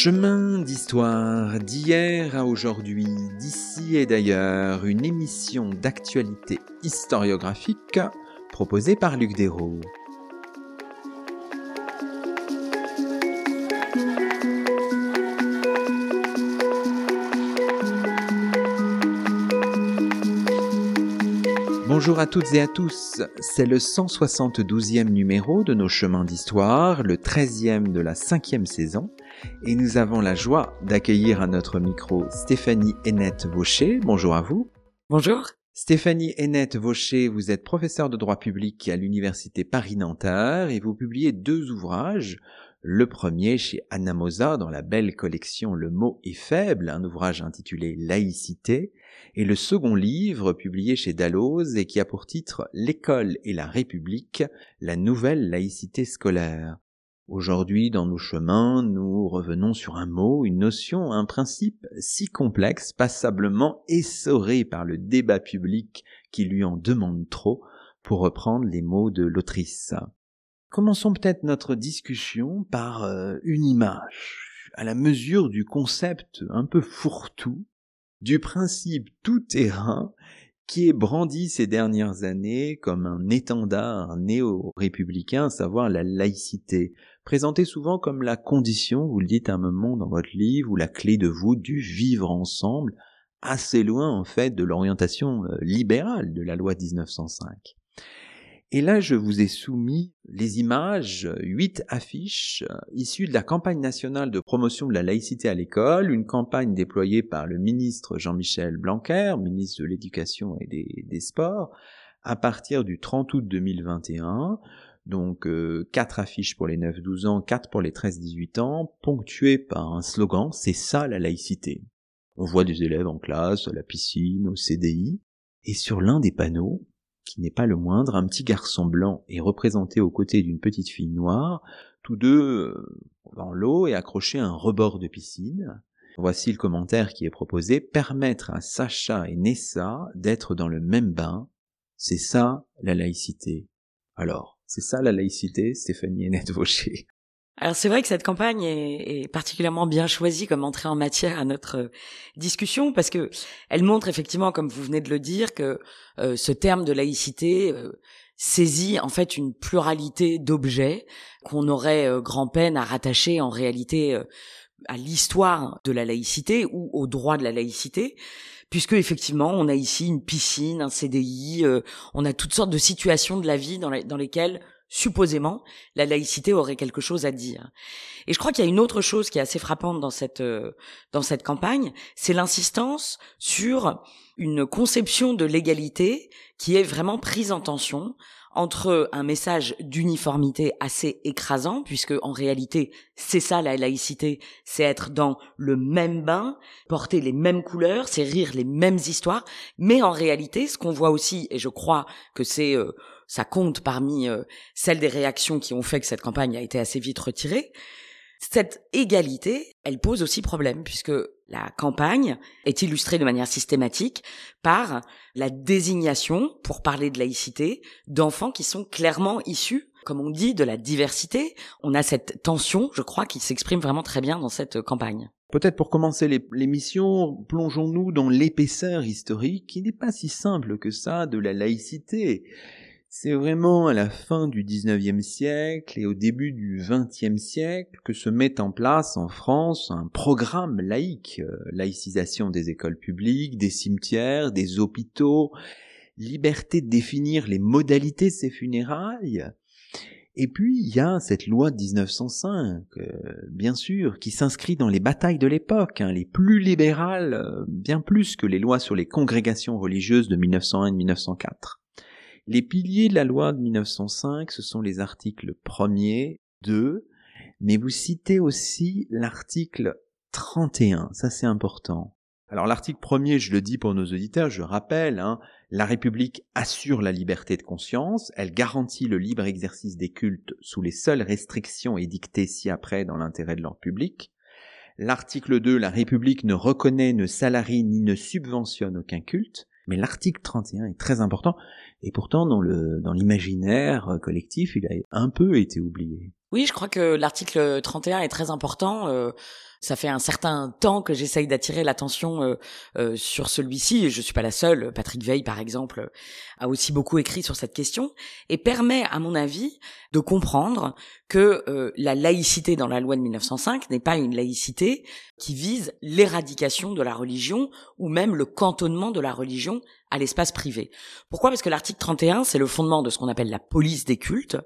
Chemin d'histoire d'hier à aujourd'hui, d'ici et d'ailleurs, une émission d'actualité historiographique proposée par Luc Dérault. Bonjour à toutes et à tous, c'est le 172e numéro de nos chemins d'histoire, le 13e de la cinquième saison, et nous avons la joie d'accueillir à notre micro Stéphanie Hennette Vaucher. Bonjour à vous. Bonjour. Stéphanie Hennette Vaucher, vous êtes professeure de droit public à l'université Paris-Nanterre et vous publiez deux ouvrages. Le premier chez Anna Mosa dans la belle collection Le mot est faible, un ouvrage intitulé Laïcité, et le second livre publié chez Dalloz et qui a pour titre L'école et la République, la nouvelle laïcité scolaire. Aujourd'hui, dans nos chemins, nous revenons sur un mot, une notion, un principe si complexe, passablement essoré par le débat public qui lui en demande trop, pour reprendre les mots de l'autrice. Commençons peut-être notre discussion par euh, une image, à la mesure du concept un peu fourre-tout, du principe tout terrain qui est brandi ces dernières années comme un étendard néo-républicain, savoir la laïcité, présentée souvent comme la condition, vous le dites à un moment dans votre livre, ou la clé de voûte du vivre ensemble, assez loin en fait de l'orientation euh, libérale de la loi 1905. Et là, je vous ai soumis les images, huit affiches issues de la campagne nationale de promotion de la laïcité à l'école, une campagne déployée par le ministre Jean-Michel Blanquer, ministre de l'Éducation et des, Sports, à partir du 30 août 2021. Donc euh, quatre affiches pour les 9-12 ans, quatre pour les 13-18 ans, ponctuées par un slogan, c'est ça la laïcité. On voit des élèves en classe, à la piscine, au CDI, et sur l'un des panneaux, qui n'est pas le moindre, un petit garçon blanc est représenté aux côtés d'une petite fille noire, tous deux euh, dans l'eau et accrochés à un rebord de piscine. Voici le commentaire qui est proposé. Permettre à Sacha et Nessa d'être dans le même bain, c'est ça la laïcité. Alors, c'est ça la laïcité, Stéphanie Hennette Vaucher? Alors c'est vrai que cette campagne est, est, particulièrement bien choisie comme entrée en matière à notre euh, discussion parce que elle montre effectivement, comme vous venez de le dire, que euh, ce terme de laïcité euh, saisit en fait une pluralité d'objets qu'on aurait grand peine à rattacher en réalité à l'histoire de la laïcité ou au droit de la laïcité puisque effectivement on a ici une piscine, un CDI, on a toutes sortes de situations de la vie dans, dans lesquelles supposément, la laïcité aurait quelque chose à dire. Et je crois qu'il y a une autre chose qui est assez frappante dans cette euh, dans cette campagne, c'est l'insistance sur une conception de l'égalité qui est vraiment prise en tension entre un message d'uniformité assez écrasant, puisque en réalité c'est ça la laïcité, c'est être dans le même bain, porter les mêmes couleurs, c'est rire les mêmes histoires, mais en réalité ce qu'on voit aussi, et je crois que c'est euh, ça compte parmi euh, celles des réactions qui ont fait que cette campagne a été assez vite retirée. Cette égalité, elle pose aussi problème puisque la campagne est illustrée de manière systématique par la désignation, pour parler de laïcité, d'enfants qui sont clairement issus, comme on dit, de la diversité. On a cette tension, je crois, qui s'exprime vraiment très bien dans cette campagne. Peut-être pour commencer l'émission, plongeons-nous dans l'épaisseur historique qui n'est pas si simple que ça de la laïcité. C'est vraiment à la fin du XIXe siècle et au début du XXe siècle que se met en place en France un programme laïque, euh, laïcisation des écoles publiques, des cimetières, des hôpitaux, liberté de définir les modalités de ces funérailles. Et puis il y a cette loi de 1905, euh, bien sûr, qui s'inscrit dans les batailles de l'époque, hein, les plus libérales, euh, bien plus que les lois sur les congrégations religieuses de 1901 et 1904. Les piliers de la loi de 1905, ce sont les articles 1er, 2, mais vous citez aussi l'article 31, ça c'est important. Alors l'article 1er, je le dis pour nos auditeurs, je rappelle, hein, la République assure la liberté de conscience, elle garantit le libre exercice des cultes sous les seules restrictions édictées ci-après dans l'intérêt de l'ordre public. L'article 2, la République ne reconnaît, ne salarie ni ne subventionne aucun culte. Mais l'article 31 est très important, et pourtant dans le dans l'imaginaire collectif, il a un peu été oublié. Oui, je crois que l'article 31 est très important. Euh, ça fait un certain temps que j'essaye d'attirer l'attention euh, euh, sur celui-ci, et je suis pas la seule. Patrick Veil, par exemple, a aussi beaucoup écrit sur cette question, et permet, à mon avis, de comprendre que euh, la laïcité dans la loi de 1905 n'est pas une laïcité qui vise l'éradication de la religion ou même le cantonnement de la religion à l'espace privé. Pourquoi? Parce que l'article 31, c'est le fondement de ce qu'on appelle la police des cultes,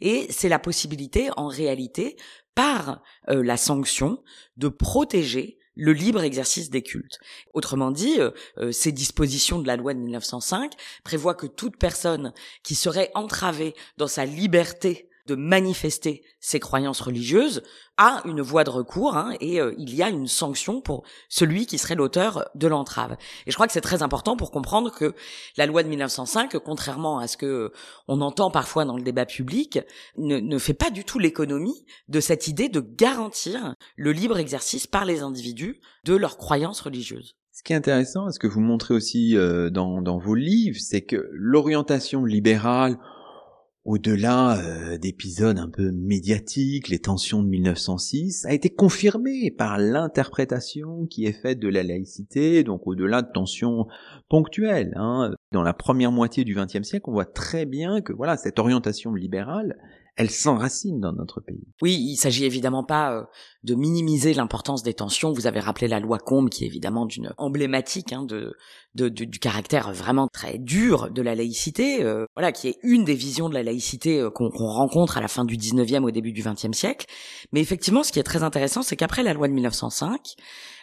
et c'est la possibilité, en réalité, par euh, la sanction, de protéger le libre exercice des cultes. Autrement dit, euh, euh, ces dispositions de la loi de 1905 prévoient que toute personne qui serait entravée dans sa liberté de manifester ses croyances religieuses a une voie de recours hein, et euh, il y a une sanction pour celui qui serait l'auteur de l'entrave. Et je crois que c'est très important pour comprendre que la loi de 1905, contrairement à ce que euh, on entend parfois dans le débat public, ne, ne fait pas du tout l'économie de cette idée de garantir le libre exercice par les individus de leurs croyances religieuses. Ce qui est intéressant, ce que vous montrez aussi euh, dans, dans vos livres, c'est que l'orientation libérale, au-delà euh, d'épisodes un peu médiatiques, les tensions de 1906, a été confirmée par l'interprétation qui est faite de la laïcité, donc au-delà de tensions ponctuelles. Hein. Dans la première moitié du XXe siècle, on voit très bien que voilà cette orientation libérale, elle s'enracine dans notre pays. Oui, il s'agit évidemment pas euh, de minimiser l'importance des tensions. Vous avez rappelé la loi Combe, qui est évidemment d'une emblématique hein, de, du caractère vraiment très dur de la laïcité, euh, voilà, qui est une des visions de la laïcité euh, qu'on rencontre à la fin du 19e, au début du 20e siècle. Mais effectivement, ce qui est très intéressant, c'est qu'après la loi de 1905,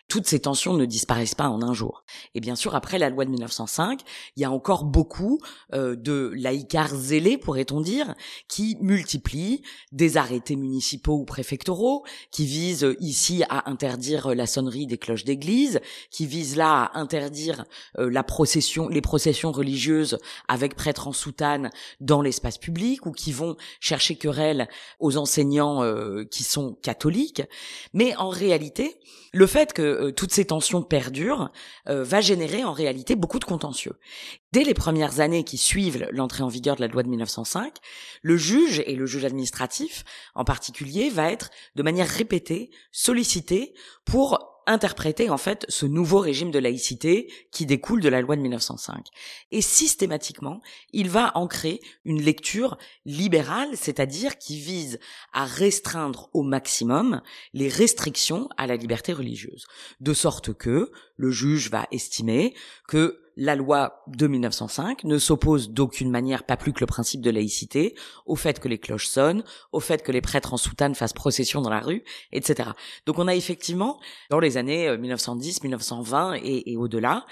toutes ces tensions ne disparaissent pas en un jour. Et bien sûr, après la loi de 1905, il y a encore beaucoup euh, de laïcars zélés, pourrait-on dire, qui multiplient des arrêtés municipaux ou préfectoraux, qui visent euh, ici à interdire la sonnerie des cloches d'église, qui visent là à interdire euh, la procession, les processions religieuses avec prêtres en soutane dans l'espace public, ou qui vont chercher querelle aux enseignants qui sont catholiques. Mais en réalité, le fait que euh, toutes ces tensions perdurent euh, va générer en réalité beaucoup de contentieux. Dès les premières années qui suivent l'entrée en vigueur de la loi de 1905, le juge et le juge administratif en particulier va être de manière répétée sollicité pour interpréter en fait ce nouveau régime de laïcité qui découle de la loi de 1905. Et systématiquement, il va ancrer une lecture libérale, c'est-à-dire qui vise à restreindre au maximum les restrictions à la liberté religieuse, de sorte que le juge va estimer que la loi de 1905 ne s'oppose d'aucune manière, pas plus que le principe de laïcité, au fait que les cloches sonnent, au fait que les prêtres en soutane fassent procession dans la rue, etc. Donc on a effectivement, dans les années 1910, euh, 1920 et, au-delà,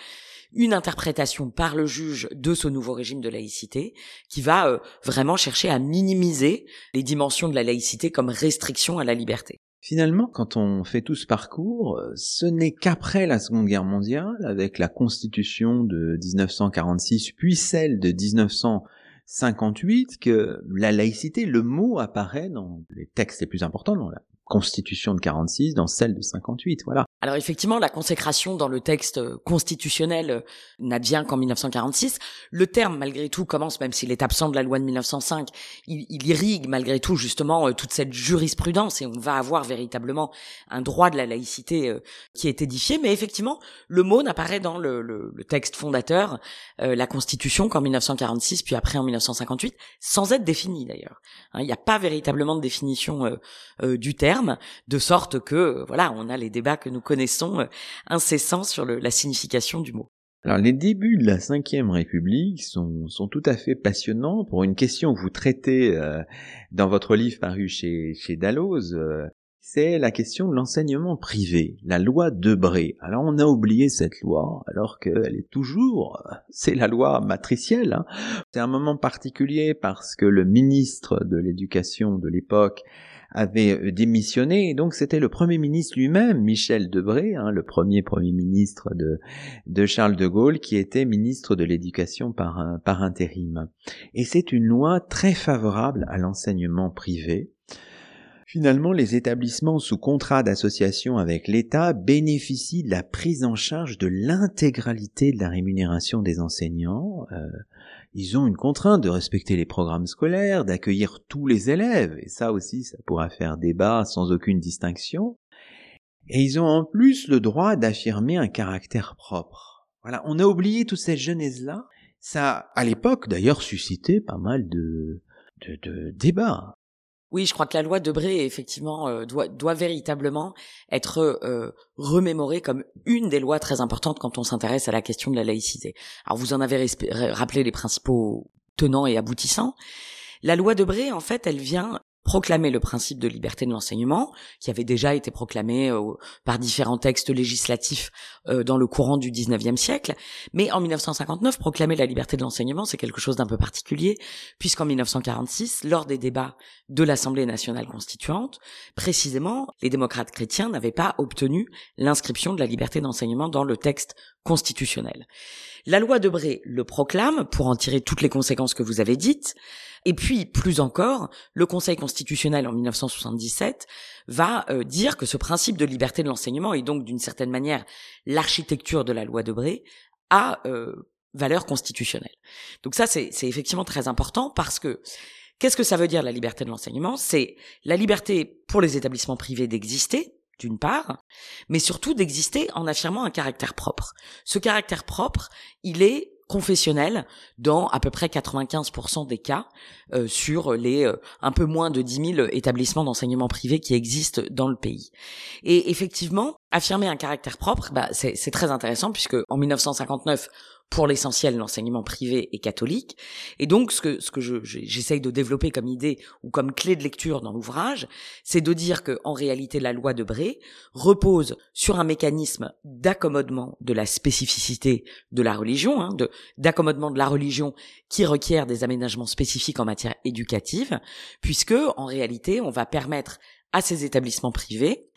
une interprétation par le juge de ce nouveau régime de laïcité qui va euh, vraiment chercher à minimiser les dimensions de la laïcité comme restriction à la liberté. Finalement, quand on fait tout ce parcours, euh, ce n'est qu'après la Seconde Guerre mondiale, avec la Constitution de 1946 puis celle de 1958, que la laïcité, le mot apparaît dans les textes les plus importants, dans la Constitution de 46 dans celle de 58, voilà. Alors effectivement, la consécration dans le texte constitutionnel euh, n'advient qu'en 1946. Le terme, malgré tout, commence, même s'il est absent de la loi de 1905, il, irrigue malgré tout justement euh, toute cette jurisprudence et on va avoir véritablement un droit de la laïcité euh, qui est édifié. Mais effectivement, le mot n'apparaît dans le, texte fondateur, la Constitution, qu'en 1946, puis après en 1958, sans être défini d'ailleurs. Hein, il n'y a pas véritablement de définition du terme, de sorte que, voilà, on a les débats que nous connaissons euh, incessants sur la signification du mot. Alors les débuts de la Ve République sont, tout à fait passionnants pour une question que vous traitez euh, dans votre livre paru chez, Dalloz. Euh, c'est la question de l'enseignement privé, la loi Debré. Alors on a oublié cette loi, alors qu'elle est toujours, c'est la loi matricielle. Hein. C'est un moment particulier parce que le ministre de l'Éducation de l'époque avait euh, démissionné, et donc c'était le Premier ministre lui-même, Michel Debré, hein, le premier Premier ministre de, de Charles de Gaulle, qui était ministre de l'Éducation par, par intérim. Et c'est une loi très favorable à l'enseignement privé. Finalement, les établissements sous contrat d'association avec l'État bénéficient de la prise en charge de l'intégralité de la rémunération des enseignants. Euh, ils ont une contrainte de respecter les programmes scolaires, d'accueillir tous les élèves, et ça aussi, ça pourra faire débat sans aucune distinction. Et ils ont en plus le droit d'affirmer un caractère propre. Voilà, on a oublié toute cette genèse-là. Ça, à l'époque, d'ailleurs, suscité pas mal de, de, de débats. Oui, je crois que la loi de Bré, effectivement, euh, doit, doit véritablement être euh, remémorée comme une des lois très importantes quand on s'intéresse à la question de la laïcité. Alors, vous en avez rappelé les principaux tenants et aboutissants. La loi de Bré, en fait, elle vient proclamer le principe de liberté de l'enseignement, qui avait déjà été proclamé euh, par différents textes législatifs euh, dans le courant du 19e siècle. Mais en 1959, proclamer la liberté de l'enseignement, c'est quelque chose d'un peu particulier, puisqu'en 1946, lors des débats de l'Assemblée nationale constituante, précisément, les démocrates chrétiens n'avaient pas obtenu l'inscription de la liberté d'enseignement dans le texte constitutionnel. La loi de Bré le proclame pour en tirer toutes les conséquences que vous avez dites, et puis, plus encore, le Conseil constitutionnel en 1977 va euh, dire que ce principe de liberté de l'enseignement et donc d'une certaine manière l'architecture de la loi de Bré a euh, valeur constitutionnelle. Donc ça, c'est effectivement très important parce que qu'est-ce que ça veut dire la liberté de l'enseignement? C'est la liberté pour les établissements privés d'exister, d'une part, mais surtout d'exister en affirmant un caractère propre. Ce caractère propre, il est confessionnel dans à peu près 95% des cas euh, sur les euh, un peu moins de 10 000 établissements d'enseignement privé qui existent dans le pays. Et effectivement, affirmer un caractère propre, bah, c'est très intéressant puisque en 1959, pour l'essentiel l'enseignement privé et catholique. Et donc ce que ce que j'essaye de développer comme idée ou comme clé de lecture dans l'ouvrage, c'est de dire que en réalité la loi de Bré repose sur un mécanisme d'accommodement de la spécificité de la religion, hein, de d'accommodement de la religion qui requiert des aménagements spécifiques en matière éducative, puisque en réalité on va permettre à ces établissements privés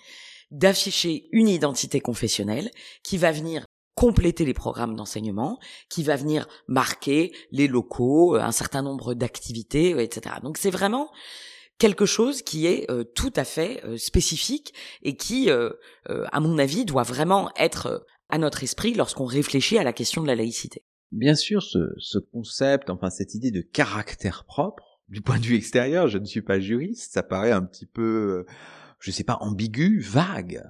d'afficher une identité confessionnelle qui va venir compléter les programmes d'enseignement, qui va venir marquer les locaux, euh, un certain nombre d'activités, euh, etc. Donc c'est vraiment quelque chose qui est euh, tout à fait spécifique et qui, à mon avis, doit vraiment être à notre esprit lorsqu'on réfléchit à la question de la laïcité. Bien sûr, ce, ce concept, enfin cette idée de caractère propre, du point de vue extérieur, je ne suis pas juriste, ça paraît un petit peu, je sais pas, ambigu, vague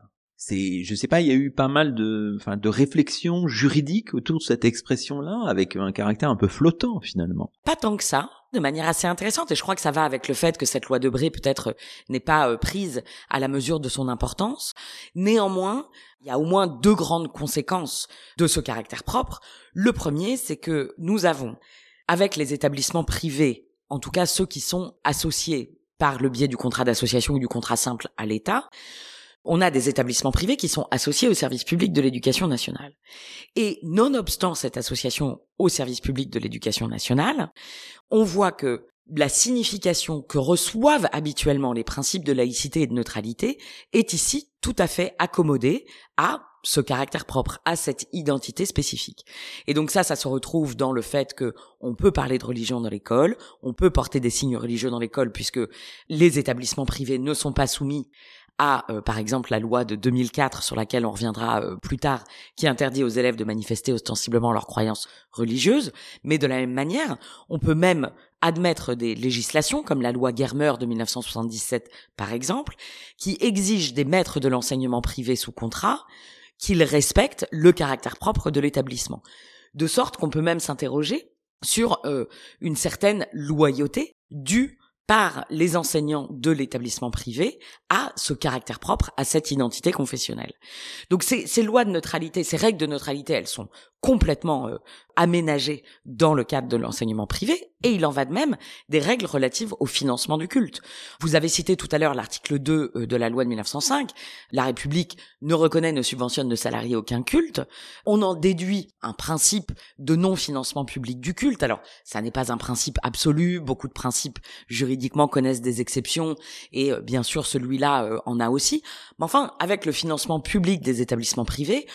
c'est, je sais pas, il y a eu pas mal de, enfin, de réflexions juridiques autour de cette expression-là, avec un caractère un peu flottant finalement. Pas tant que ça, de manière assez intéressante, et je crois que ça va avec le fait que cette loi de Bré peut-être n'est pas euh, prise à la mesure de son importance. Néanmoins, il y a au moins deux grandes conséquences de ce caractère propre. Le premier, c'est que nous avons, avec les établissements privés, en tout cas ceux qui sont associés par le biais du contrat d'association ou du contrat simple à l'État, on a des établissements privés qui sont associés au service public de l'éducation nationale. Et nonobstant cette association au service public de l'éducation nationale, on voit que la signification que reçoivent habituellement les principes de laïcité et de neutralité est ici tout à fait accommodée à ce caractère propre, à cette identité spécifique. Et donc ça, ça se retrouve dans le fait que on peut parler de religion dans l'école, on peut porter des signes religieux dans l'école puisque les établissements privés ne sont pas soumis à, euh, par exemple, la loi de 2004 sur laquelle on reviendra euh, plus tard, qui interdit aux élèves de manifester ostensiblement leurs croyances religieuses. Mais de la même manière, on peut même admettre des législations comme la loi Germer de 1977, par exemple, qui exigent des maîtres de l'enseignement privé sous contrat qu'ils respectent le caractère propre de l'établissement. De sorte qu'on peut même s'interroger sur euh, une certaine loyauté due par les enseignants de l'établissement privé à ce caractère propre, à cette identité confessionnelle. Donc ces, ces lois de neutralité, ces règles de neutralité, elles sont complètement euh, aménagées dans le cadre de l'enseignement privé, et il en va de même des règles relatives au financement du culte. Vous avez cité tout à l'heure l'article 2 euh, de la loi de 1905, la République ne reconnaît, ne subventionne, ne salarie aucun culte. On en déduit un principe de non-financement public du culte. Alors, ça n'est pas un principe absolu, beaucoup de principes juridiquement connaissent des exceptions, et euh, bien sûr celui-là en a aussi. Mais enfin, avec le financement public des établissements privés,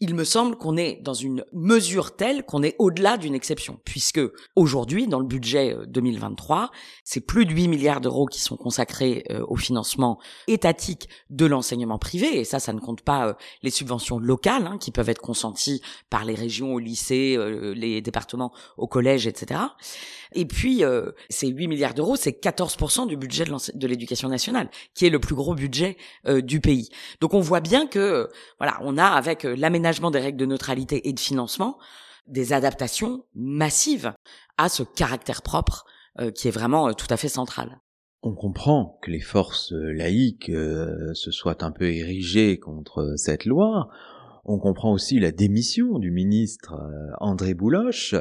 il me semble qu'on est dans une mesure telle qu'on est au-delà d'une exception, puisque aujourd'hui, dans le budget 2023, euh, c'est plus de 8 milliards d'euros qui sont consacrés euh, au financement étatique de l'enseignement privé, et ça, ça ne compte pas euh, les subventions locales hein, qui peuvent être consenties par les régions au lycée, les départements au collège, etc. Et puis, ces 8 milliards d'euros, c'est 14% du budget de l'éducation nationale, qui est le plus gros budget du pays. Donc on voit bien que, voilà, on a avec l'aménagement des règles de neutralité et de financement, des adaptations massives à ce caractère propre euh, qui est vraiment euh, tout à fait central. On comprend que les forces euh, laïques se soient un peu érigées contre cette loi. On comprend aussi la démission du ministre André Bouloche.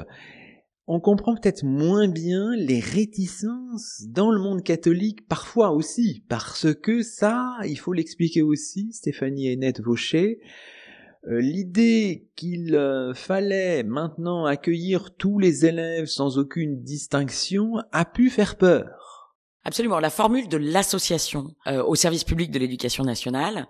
On comprend peut-être moins bien les réticences dans le monde catholique, parfois aussi, parce que ça, il faut l'expliquer aussi, Stéphanie Hennette Vaucher, euh, l'idée qu'il euh, fallait maintenant accueillir tous les élèves sans aucune distinction a pu faire peur. Absolument. La formule de l'association euh, au service public de l'éducation nationale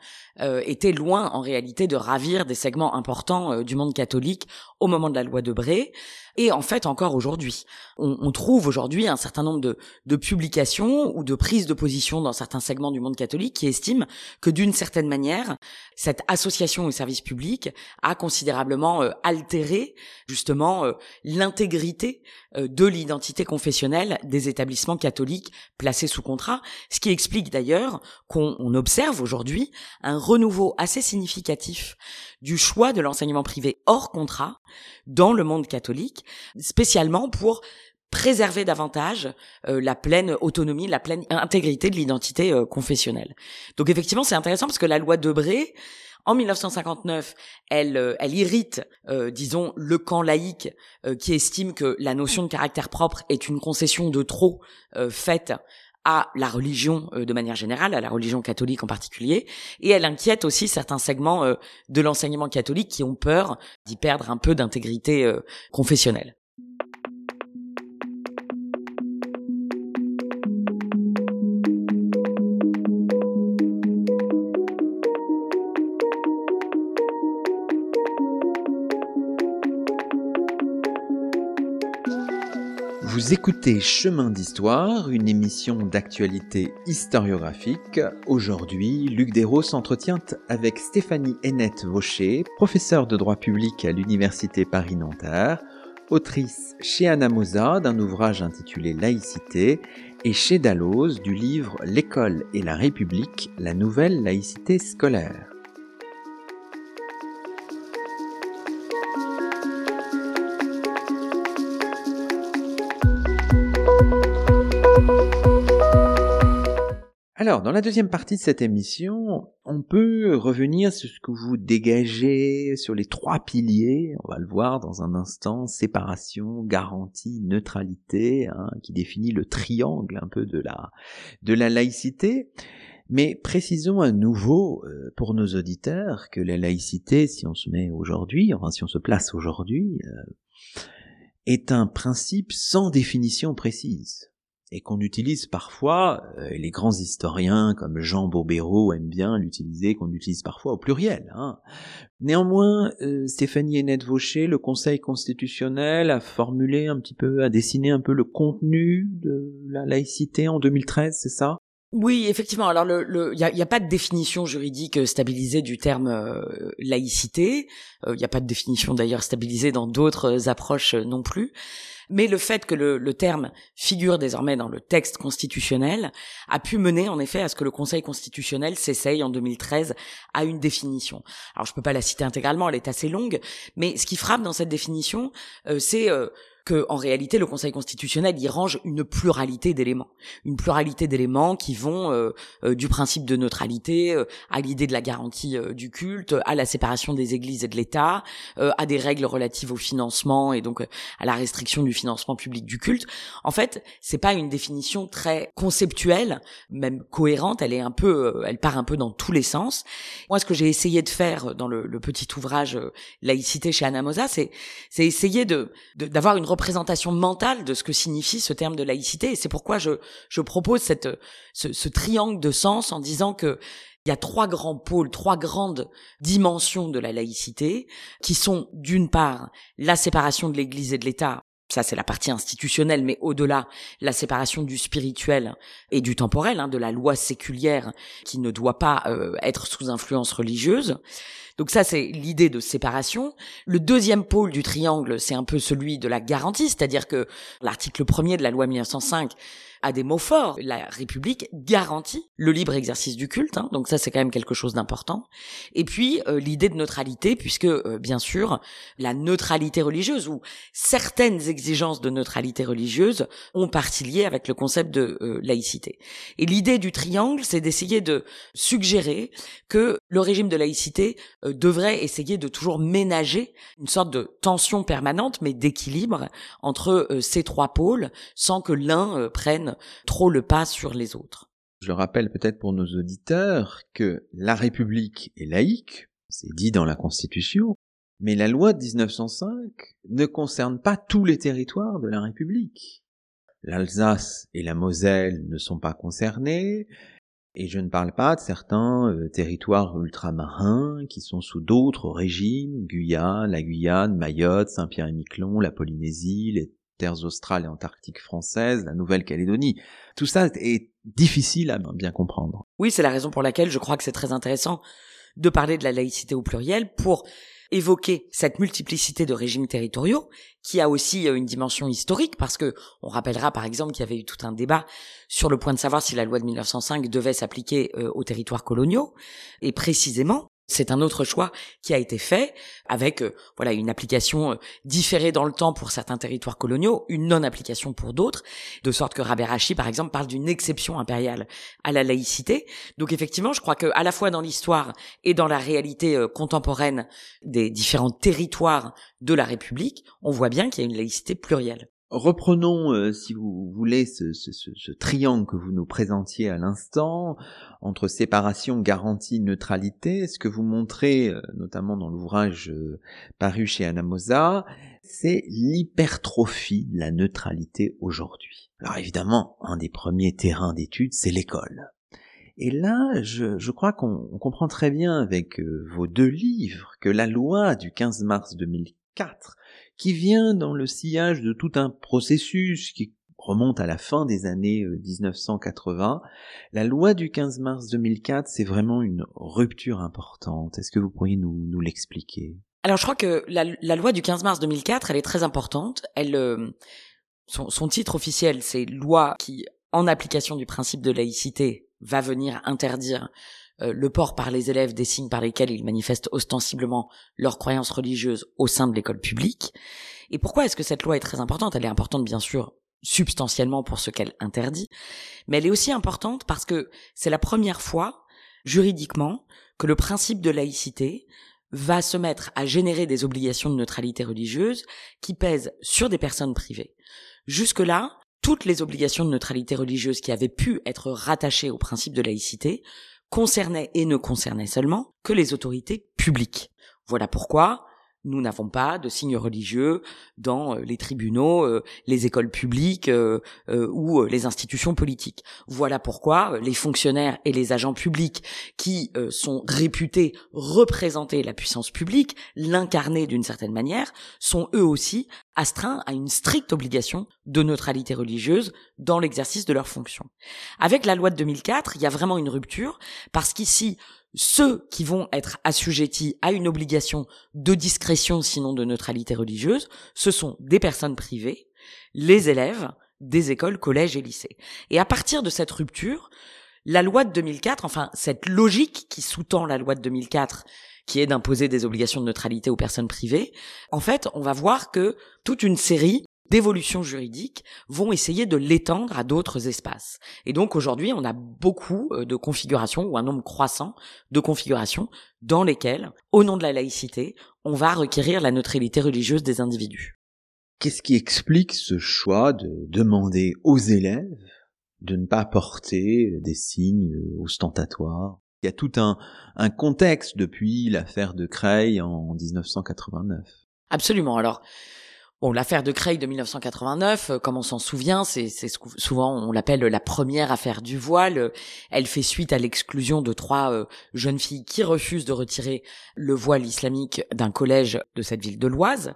était loin en réalité de ravir des segments importants du monde catholique au moment de la loi de Bré et en fait encore aujourd'hui. On, on, trouve aujourd'hui un certain nombre de, de, publications ou de prises de position dans certains segments du monde catholique qui estiment que d'une certaine manière, cette association au service public a considérablement euh, altéré justement euh, l'intégrité euh, de l'identité confessionnelle des établissements catholiques placés sous contrat, ce qui explique d'ailleurs qu'on observe aujourd'hui un renouveau assez significatif du choix de l'enseignement privé hors contrat dans le monde catholique, spécialement pour préserver davantage euh, la pleine autonomie, la pleine intégrité de l'identité euh, confessionnelle. Donc effectivement, c'est intéressant parce que la loi Debré, en 1959, elle, euh, elle irrite, disons, le camp laïque qui estime que la notion de caractère propre est une concession de trop faite à la religion euh, de manière générale, à la religion catholique en particulier, et elle inquiète aussi certains segments euh, de l'enseignement catholique qui ont peur d'y perdre un peu d'intégrité euh, confessionnelle. Vous écoutez Chemin d'Histoire, une émission d'actualité historiographique. Aujourd'hui, Luc Desros s'entretient avec Stéphanie Hennette Vaucher, professeure de droit public à l'Université Paris-Nanterre, autrice chez Anna Mosa d'un ouvrage intitulé Laïcité et chez Dalloz du livre L'école et la République, la nouvelle laïcité scolaire. Alors, dans la deuxième partie de cette émission, on peut revenir sur ce que vous dégagez, sur les trois piliers, on va le voir dans un instant, séparation, garantie, neutralité, hein, qui définit le triangle un peu de la, de la laïcité. Mais précisons à nouveau euh, pour nos auditeurs que la laïcité, si on se met aujourd'hui, enfin si on se place aujourd'hui, euh, est un principe sans définition précise et qu'on utilise parfois, euh, les grands historiens comme Jean Bobéro aiment bien l'utiliser, qu'on utilise parfois au pluriel. Hein. Néanmoins, euh, Stéphanie Hennette Vaucher, le Conseil constitutionnel a formulé un petit peu, a dessiné un peu le contenu de la laïcité en 2013, c'est ça? Oui, effectivement. Alors, il le, n'y a, pas de définition juridique stabilisée du terme euh, laïcité. Il n'y a pas de définition d'ailleurs stabilisée dans d'autres approches non plus mais le fait que le, terme figure désormais dans le texte constitutionnel a pu mener en effet à ce que le Conseil constitutionnel s'essaye en 2013 à une définition. Alors je peux pas la citer intégralement, elle est assez longue, mais ce qui frappe dans cette définition, euh, c'est euh, que en réalité le Conseil constitutionnel y range une pluralité d'éléments, une pluralité d'éléments qui vont euh, euh, du principe de neutralité euh, à l'idée de la garantie du culte, à la séparation des églises et de l'État, à des règles relatives au financement et donc à la restriction du financement public du culte. En fait, c'est pas une définition très conceptuelle, même cohérente. Elle est un peu, elle part un peu dans tous les sens. Moi, ce que j'ai essayé de faire dans le, le petit ouvrage laïcité chez Anna Mosa, c'est c'est essayer de d'avoir une représentation mentale de ce que signifie ce terme de laïcité. Et c'est pourquoi je, je propose cette, ce, triangle de sens en disant que il y a trois grands pôles, trois grandes dimensions de la laïcité, qui sont d'une part la séparation de l'Église et de l'État. Ça, c'est la partie institutionnelle, mais au-delà, la séparation du spirituel et du temporel, hein, de la loi séculière qui ne doit pas euh, être sous influence religieuse. Donc ça, c'est l'idée de séparation. Le deuxième pôle du triangle, c'est un peu celui de la garantie, c'est-à-dire que l'article premier de la loi 1905 a des mots forts. La République garantit le libre exercice du culte, hein, donc ça c'est quand même quelque chose d'important. Et puis euh, l'idée de neutralité, puisque euh, bien sûr la neutralité religieuse ou certaines exigences de neutralité religieuse ont partie liée avec le concept de euh, laïcité. Et l'idée du triangle, c'est d'essayer de suggérer que le régime de laïcité devrait essayer de toujours ménager une sorte de tension permanente, mais d'équilibre entre ces trois pôles, sans que l'un prenne trop le pas sur les autres. Je le rappelle peut-être pour nos auditeurs que la République est laïque, c'est dit dans la Constitution, mais la loi de 1905 ne concerne pas tous les territoires de la République. L'Alsace et la Moselle ne sont pas concernés, et je ne parle pas de certains euh, territoires ultramarins qui sont sous d'autres régimes, Guyane, la Guyane, Mayotte, Saint-Pierre-et-Miquelon, la Polynésie, les terres australes et antarctiques françaises, la Nouvelle-Calédonie. Tout ça est difficile à bien comprendre. Oui, c'est la raison pour laquelle je crois que c'est très intéressant de parler de la laïcité au pluriel pour évoquer cette multiplicité de régimes territoriaux qui a aussi euh, une dimension historique parce que on rappellera par exemple qu'il y avait eu tout un débat sur le point de savoir si la loi de 1905 devait s'appliquer euh, aux territoires coloniaux. Et précisément c'est un autre choix qui a été fait avec euh, voilà une application euh, différée dans le temps pour certains territoires coloniaux, une non-application pour d'autres, de sorte que Raberachi par exemple parle d'une exception impériale à la laïcité. Donc effectivement, je crois que à la fois dans l'histoire et dans la réalité euh, contemporaine des différents territoires de la République, on voit bien qu'il y a une laïcité plurielle. Reprenons, euh, si vous voulez, ce, ce, triangle que vous nous présentiez à l'instant, entre séparation, garantie, neutralité. Ce que vous montrez, euh, notamment dans l'ouvrage euh, paru chez Anamosa, c'est l'hypertrophie de la neutralité aujourd'hui. Alors évidemment, un des premiers terrains d'étude, c'est l'école. Et là, je, je crois qu'on comprend très bien avec vos deux livres que la loi du 15 mars 2004 qui vient dans le sillage de tout un processus qui remonte à la fin des années 1980. Euh, la loi du 15 mars 2004, c'est vraiment une rupture importante. Est-ce que vous pourriez nous, l'expliquer? Alors je crois que la, loi du 15 mars 2004, elle est très importante. Elle, euh, son, titre officiel, c'est loi qui, en application du principe de laïcité, va venir interdire le port par les élèves des signes par lesquels ils manifestent ostensiblement leurs croyances religieuses au sein de l'école publique. Et pourquoi est-ce que cette loi est très importante? Elle est importante bien sûr substantiellement pour ce qu'elle interdit, mais elle est aussi importante parce que c'est la première fois, juridiquement, que le principe de laïcité va se mettre à générer des obligations de neutralité religieuse qui pèsent sur des personnes privées. Jusque-là, toutes les obligations de neutralité religieuse qui avaient pu être rattachées au principe de laïcité concernait et ne concernait seulement que les autorités publiques. Voilà pourquoi nous n'avons pas de signes religieux dans euh, les tribunaux, euh, les écoles publiques euh, ou les institutions politiques. Voilà pourquoi les fonctionnaires et les agents publics qui sont réputés représenter la puissance publique, l'incarner d'une certaine manière, sont eux aussi astreints à une stricte obligation de neutralité religieuse dans l'exercice de leurs fonctions. Avec la loi de 2004, il y a vraiment une rupture parce qu'ici, ceux qui vont être assujettis à une obligation de discrétion, sinon de neutralité religieuse, ce sont des personnes privées, les élèves des écoles, collèges et lycées. Et à partir de cette rupture, la loi de 2004, enfin cette logique qui sous-tend la loi de 2004, qui est d'imposer des obligations de neutralité aux personnes privées, en fait, on va voir que toute une série d'évolutions juridiques vont essayer de l'étendre à d'autres espaces. Et donc aujourd'hui, on a beaucoup euh, de configurations ou un nombre croissant de configurations dans lesquelles, au nom de la laïcité, on va requérir la neutralité religieuse des individus. Qu'est-ce qui explique ce choix de demander aux élèves de ne pas porter des signes ostentatoires? Il y a tout un, un contexte depuis l'affaire de Creil en 1989. Absolument. Alors, L'affaire de Creil de 1989, euh, comme on s'en souvient, c'est souvent on l'appelle la première affaire du voile. Elle fait suite à l'exclusion de trois euh, jeunes filles qui refusent de retirer le voile islamique d'un collège de cette ville de l'Oise.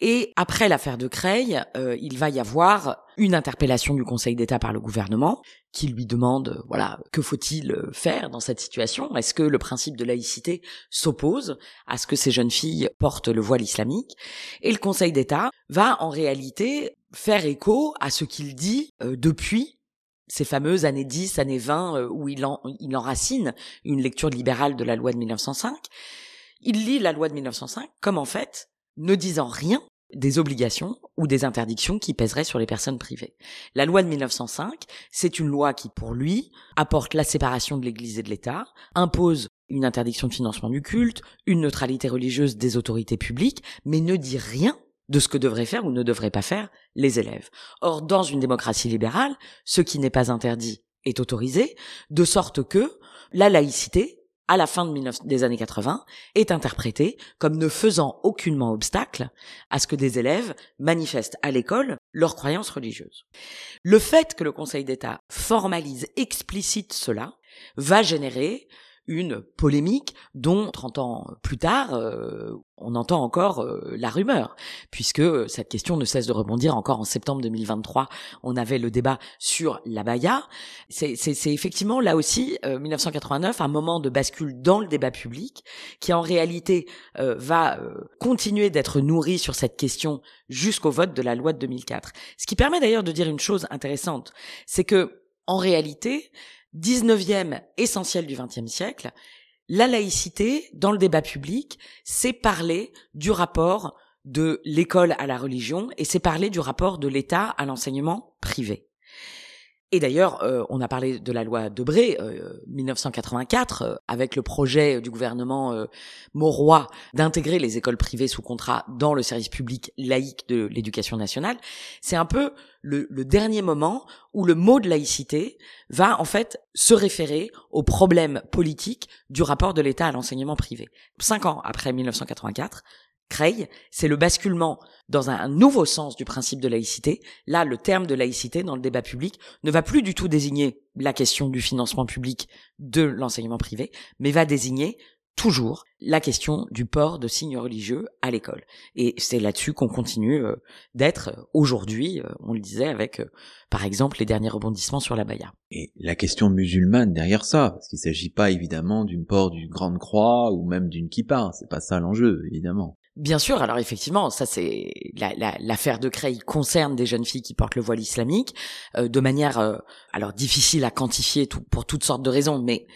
Et après l'affaire de Creil, euh, il va y avoir une interpellation du Conseil d'État par le gouvernement qui lui demande, voilà, que faut-il faire dans cette situation? Est-ce que le principe de laïcité s'oppose à ce que ces jeunes filles portent le voile islamique? Et le Conseil d'État va en réalité faire écho à ce qu'il dit euh, depuis ces fameuses années 10, années 20, euh, où il, en, il enracine une lecture libérale de la loi de 1905. Il lit la loi de 1905 comme en fait ne disant rien des obligations ou des interdictions qui pèseraient sur les personnes privées. La loi de 1905, c'est une loi qui, pour lui, apporte la séparation de l'Église et de l'État, impose une interdiction de financement du culte, une neutralité religieuse des autorités publiques, mais ne dit rien de ce que devraient faire ou ne devraient pas faire les élèves. Or, dans une démocratie libérale, ce qui n'est pas interdit est autorisé, de sorte que la laïcité à la fin des années 80, est interprété comme ne faisant aucunement obstacle à ce que des élèves manifestent à l'école leurs croyances religieuses. Le fait que le Conseil d'État formalise explicite cela va générer une polémique dont 30 ans plus tard, euh, on entend encore euh, la rumeur, puisque cette question ne cesse de rebondir. Encore en septembre 2023, on avait le débat sur la Baïa. C'est effectivement là aussi 1989 euh, un moment de bascule dans le débat public, qui en réalité va continuer d'être nourri sur cette question jusqu'au vote de la loi de 2004. Ce qui permet d'ailleurs de dire une chose intéressante, c'est que en réalité, 19e essentiel du 20e siècle, la laïcité, dans le débat public, c'est parler du rapport de l'école à la religion et c'est parler du rapport de l'État à l'enseignement privé. Et d'ailleurs, euh, on a parlé de la loi Debré, euh, 1984, euh, avec le projet du gouvernement euh, Mauroy d'intégrer les écoles privées sous contrat dans le service public laïque de l'éducation nationale. C'est un peu le, le, dernier moment où le mot de laïcité va en fait se référer au problème politique du rapport de l'État à l'enseignement privé. Cinq ans après 1984, Creil, c'est le basculement dans un nouveau sens du principe de laïcité. Là, le terme de laïcité dans le débat public ne va plus du tout désigner la question du financement public de l'enseignement privé, mais va désigner toujours la question du port de signes religieux à l'école. Et c'est là-dessus qu'on continue euh, d'être euh, aujourd'hui, euh, on le disait, avec par exemple les derniers rebondissements sur la baya. Et la question musulmane derrière ça, parce qu'il ne s'agit pas évidemment d'une port d'une grande croix ou même d'une kippa, c'est pas ça l'enjeu, évidemment. Bien sûr, alors effectivement, ça c'est l'affaire la, de Creil concerne des jeunes filles qui portent le voile islamique de manière alors difficile à quantifier tout, pour toutes sortes de raisons, mais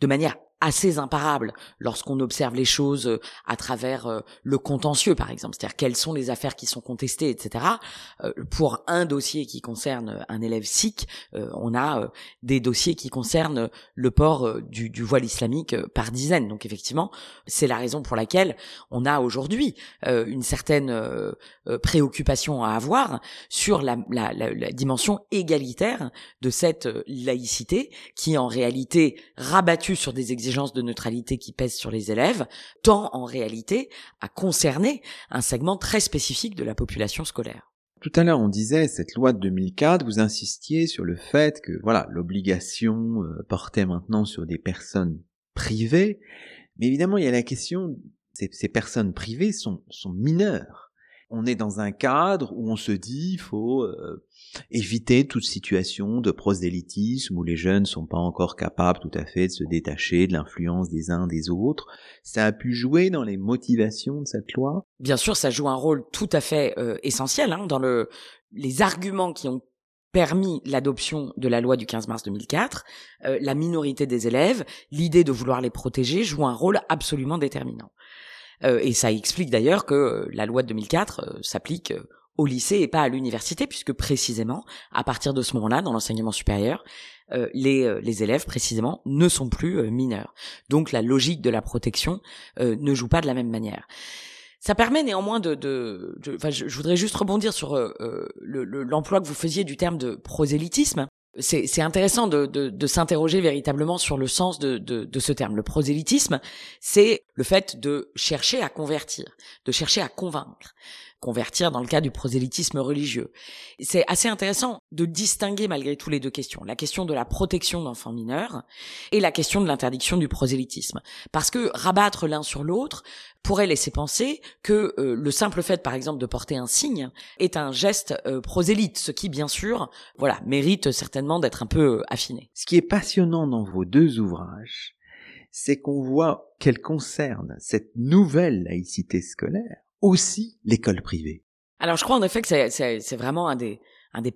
de manière assez imparable lorsqu'on observe les choses euh, à travers euh, le contentieux, par exemple. C'est-à-dire quelles sont les affaires qui sont contestées, etc. Euh, pour un dossier qui concerne un élève sikh, on a des dossiers qui concernent le port du, voile islamique par dizaines. Donc effectivement, c'est la raison pour laquelle on a aujourd'hui une certaine préoccupation à avoir sur la, la, dimension égalitaire de cette laïcité qui en réalité rabattue sur des exigences de neutralité qui pèse sur les élèves tend en réalité à concerner un segment très spécifique de la population scolaire. Tout à l'heure, on disait, cette loi de 2004, vous insistiez sur le fait que, voilà, l'obligation euh, portait maintenant sur des personnes privées, mais évidemment, il y a la question, ces, ces personnes privées sont, sont mineures on est dans un cadre où on se dit il faut euh, éviter toute situation de prosélytisme où les jeunes sont pas encore capables tout à fait de se détacher de l'influence des uns des autres. Ça a pu jouer dans les motivations de cette loi? Bien sûr, ça joue un rôle tout à fait euh, essentiel hein, dans le, les arguments qui ont permis l'adoption de la loi du 15 mars 2004, euh, la minorité des élèves, l'idée de vouloir les protéger joue un rôle absolument déterminant. Euh, et ça explique d'ailleurs que euh, la loi de 2004 euh, s'applique au lycée et pas à l'université, puisque précisément, à partir de ce moment-là, dans l'enseignement supérieur, les, les élèves, précisément, ne sont plus mineurs. Donc la logique de la protection ne joue pas de la même manière. Ça permet néanmoins de... de, je, voudrais juste rebondir sur l'emploi que vous faisiez du terme de prosélytisme c'est intéressant de, de, de s'interroger véritablement sur le sens de, de, ce terme. Le prosélytisme, c'est le fait de chercher à convertir, de chercher à convaincre. Convertir dans le cas du prosélytisme religieux. C'est assez intéressant de distinguer malgré tout les deux questions, la question de la protection d'enfants mineurs et la question de l'interdiction du prosélytisme. Parce que rabattre l'un sur l'autre pourrait laisser penser que euh, le simple fait, par exemple, de porter un signe est un geste euh, prosélyte, ce qui, bien sûr, voilà, mérite certainement d'être un peu euh, affiné. Ce qui est passionnant dans vos deux ouvrages, c'est qu'on voit qu'elle concerne cette nouvelle laïcité scolaire aussi l'école privée. Alors je crois en effet que c'est vraiment un des,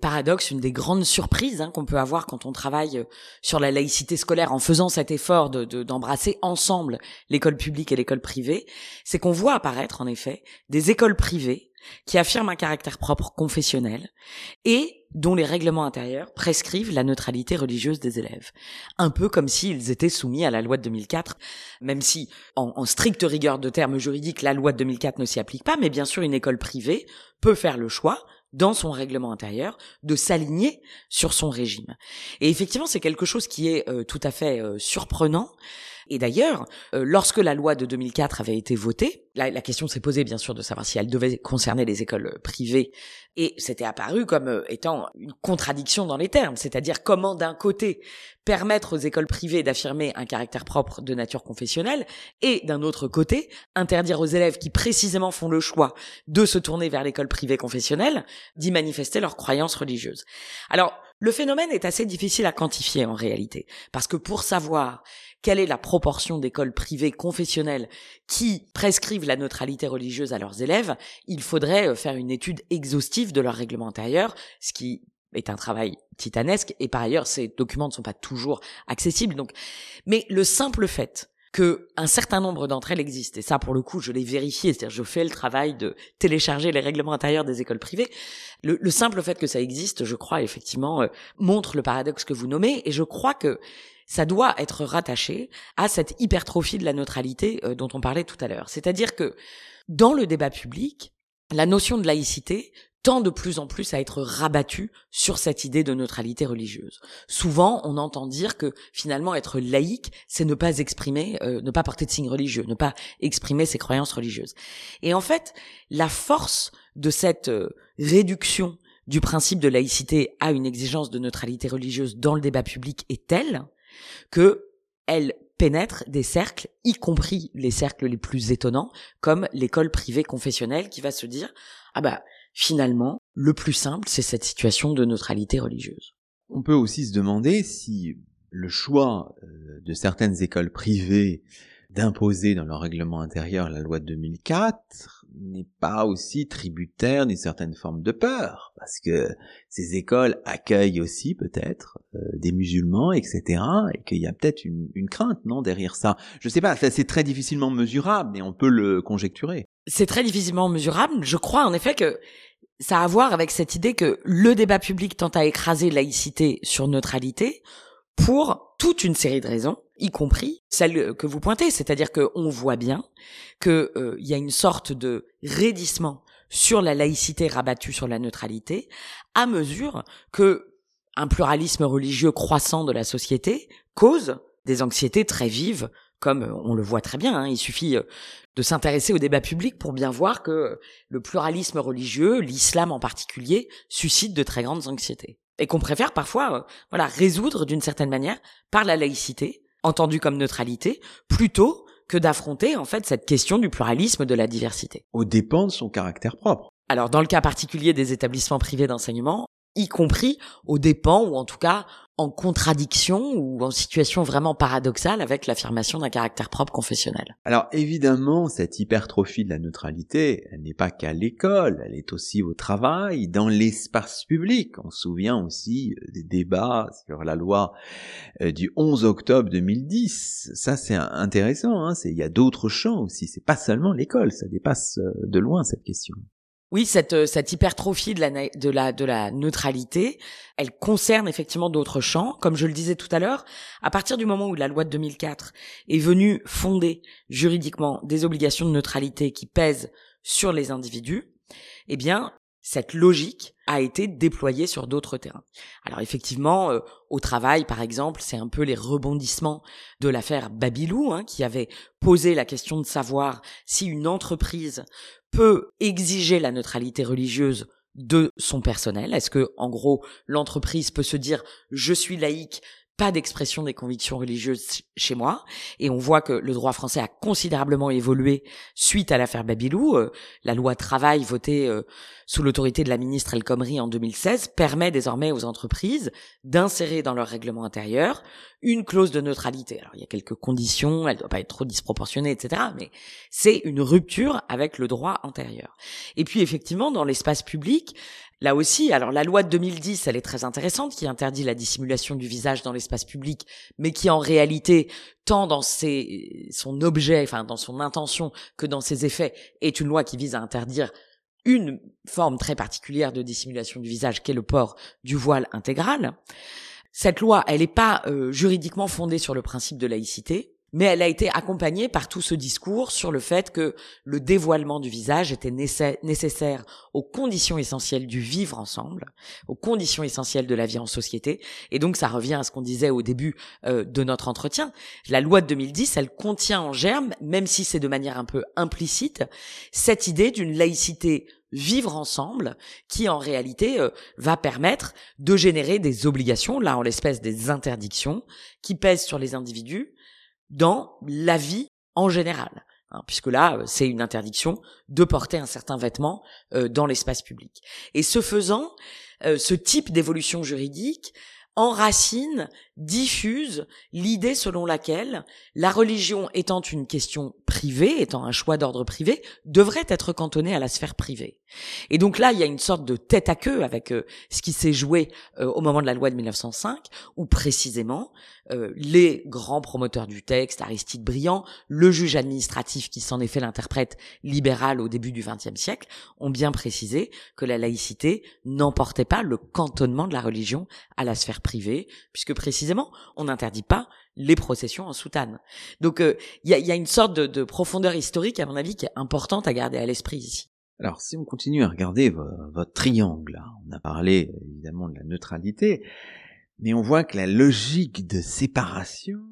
paradoxes, une des grandes surprises hein, qu'on peut avoir quand on travaille euh, sur la laïcité scolaire en faisant cet effort de d'embrasser ensemble l'école publique et l'école privée, c'est qu'on voit apparaître en effet des écoles privées qui affirment un caractère propre confessionnel et dont les règlements intérieurs prescrivent la neutralité religieuse des élèves. Un peu comme s'ils étaient soumis à la loi de 2004, même si, en, en stricte rigueur de termes juridiques, la loi de 2004 ne s'y applique pas, mais bien sûr une école privée peut faire le choix dans son règlement intérieur, de s'aligner sur son régime. Et effectivement, c'est quelque chose qui est euh, tout à fait euh, surprenant. Et d'ailleurs, euh, lorsque la loi de 2004 avait été votée, la, la question s'est posée bien sûr de savoir si elle devait concerner les écoles privées, et c'était apparu comme étant une contradiction dans les termes, c'est-à-dire comment d'un côté permettre aux écoles privées d'affirmer un caractère propre de nature confessionnelle, et d'un autre côté interdire aux élèves qui précisément font le choix de se tourner vers l'école privée confessionnelle d'y manifester leurs croyances religieuses. Alors, le phénomène est assez difficile à quantifier en réalité, parce que pour savoir quelle est la proportion d'écoles privées confessionnelles qui prescrivent la neutralité religieuse à leurs élèves, il faudrait euh, faire une étude exhaustive de leur règlement intérieur, ce qui est un travail titanesque et par ailleurs ces documents ne sont pas toujours accessibles donc mais le simple fait que un certain nombre d'entre elles existent. Et ça, pour le coup, je l'ai vérifié. C'est-à-dire, je fais le travail de télécharger les règlements intérieurs des écoles privées. Le, simple fait que ça existe, je crois, effectivement, euh, montre le paradoxe que vous nommez. Et je crois que ça doit être rattaché à cette hypertrophie de la neutralité euh, dont on parlait tout à l'heure. C'est-à-dire que dans le débat public, la notion de laïcité tend de plus en plus à être rabattu sur cette idée de neutralité religieuse. Souvent, on entend dire que finalement être laïque, c'est ne pas exprimer, euh, ne pas porter de signes religieux, ne pas exprimer ses croyances religieuses. Et en fait, la force de cette euh, réduction du principe de laïcité à une exigence de neutralité religieuse dans le débat public est telle que elle pénètre des cercles, y compris les cercles les plus étonnants, comme l'école privée confessionnelle qui va se dire ah bah finalement, le plus simple, c'est cette situation de neutralité religieuse. On peut aussi se demander si le choix euh, de certaines écoles privées d'imposer dans leur règlement intérieur la loi de 2004 n'est pas aussi tributaire d'une certaine forme de peur, parce que ces écoles accueillent aussi peut-être euh, des musulmans, etc., et qu'il y a peut-être une, crainte, non, derrière ça. Je sais pas, c'est très difficilement mesurable, mais on peut le conjecturer. C'est très difficilement mesurable. Je crois en effet que ça a à voir avec cette idée que le débat public tente à écraser laïcité sur neutralité pour toute une série de raisons, y compris celle que vous pointez, c'est-à-dire qu'on voit bien qu'il euh, y a une sorte de raidissement sur la laïcité rabattue sur la neutralité, à mesure que un pluralisme religieux croissant de la société cause des anxiétés très vives comme on le voit très bien. Hein, il suffit euh, de s'intéresser au débat public pour bien voir que le pluralisme religieux, l'islam en particulier, suscite de très grandes anxiétés. Et qu'on préfère parfois euh, voilà, résoudre d'une certaine manière par la laïcité, entendue comme neutralité, plutôt que d'affronter en fait cette question du pluralisme de la diversité. Au dépend de son caractère propre. Alors dans le cas particulier des établissements privés d'enseignement, y compris aux dépens ou en tout cas en contradiction ou en situation vraiment paradoxale avec l'affirmation d'un caractère propre confessionnel. Alors évidemment, cette hypertrophie de la neutralité, elle n'est pas qu'à l'école, elle est aussi au travail, dans l'espace public. On se souvient aussi euh, des débats sur la loi euh, du 11 octobre 2010. Ça c'est intéressant, hein il y a d'autres champs aussi, c'est pas seulement l'école, ça dépasse euh, de loin cette question. Oui, cette, euh, cette hypertrophie de la, de, la, de la neutralité, elle concerne effectivement d'autres champs. Comme je le disais tout à l'heure, à partir du moment où la loi de 2004 est venue fonder juridiquement des obligations de neutralité qui pèsent sur les individus, eh bien, cette logique a été déployée sur d'autres terrains. Alors effectivement, euh, au travail, par exemple, c'est un peu les rebondissements de l'affaire Babylou, hein, qui avait posé la question de savoir si une entreprise peut exiger la neutralité religieuse de son personnel? Est-ce que, en gros, l'entreprise peut se dire je suis laïque, pas d'expression des convictions religieuses chez moi. Et on voit que le droit français a considérablement évolué suite à l'affaire Babylou. Euh, la loi travail votée euh, sous l'autorité de la ministre El Khomri en 2016 permet désormais aux entreprises d'insérer dans leur règlement intérieur une clause de neutralité. Alors il y a quelques conditions, elle doit pas être trop disproportionnée, etc. Mais c'est une rupture avec le droit antérieur. Et puis effectivement, dans l'espace public, Là aussi, alors la loi de 2010, elle est très intéressante, qui interdit la dissimulation du visage dans l'espace public, mais qui en réalité, tant dans ses, son objet, enfin dans son intention que dans ses effets, est une loi qui vise à interdire une forme très particulière de dissimulation du visage, qui est le port du voile intégral. Cette loi, elle n'est pas euh, juridiquement fondée sur le principe de laïcité mais elle a été accompagnée par tout ce discours sur le fait que le dévoilement du visage était nécessaire aux conditions essentielles du vivre ensemble, aux conditions essentielles de la vie en société. Et donc ça revient à ce qu'on disait au début euh, de notre entretien. La loi de 2010, elle contient en germe, même si c'est de manière un peu implicite, cette idée d'une laïcité vivre ensemble qui en réalité euh, va permettre de générer des obligations, là en l'espèce des interdictions, qui pèsent sur les individus dans la vie en général. Hein, puisque là, euh, c'est une interdiction de porter un certain vêtement euh, dans l'espace public. Et ce faisant, euh, ce type d'évolution juridique enracine, diffuse l'idée selon laquelle la religion étant une question privée, étant un choix d'ordre privé, devrait être cantonnée à la sphère privée. Et donc là, il y a une sorte de tête à queue avec euh, ce qui s'est joué euh, au moment de la loi de 1905, où précisément euh, les grands promoteurs du texte, Aristide Briand, le juge administratif qui s'en est fait l'interprète libéral au début du XXe siècle, ont bien précisé que la laïcité n'emportait pas le cantonnement de la religion à la sphère privée, puisque précisément on n'interdit pas les processions en soutane. Donc il y, a, une sorte de, de profondeur historique, à mon avis, qui est importante à garder à l'esprit ici. Alors, si on continue à regarder votre triangle, hein, on a parlé évidemment de la neutralité, mais on voit que la logique de séparation euh,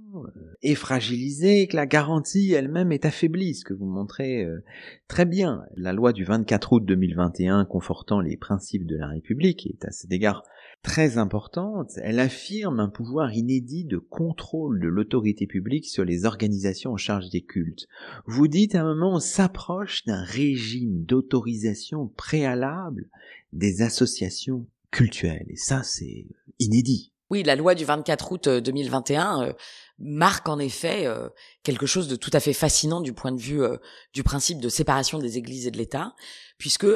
est fragilisée, que la garantie elle-même est affaiblie, ce que vous montrez euh, très bien. La loi du 24 août 2021 confortant les principes de la République est à cet égard très importante, elle affirme un pouvoir inédit de contrôle de l'autorité publique sur les organisations en charge des cultes. Vous dites à un moment, on s'approche d'un régime d'autorisation préalable des associations cultuelles. Et ça, c'est inédit. Oui, la loi du 24 août 2021 euh, euh, marque en effet euh, quelque chose de tout à fait fascinant du point de vue du principe de séparation des églises et de l'État, puisque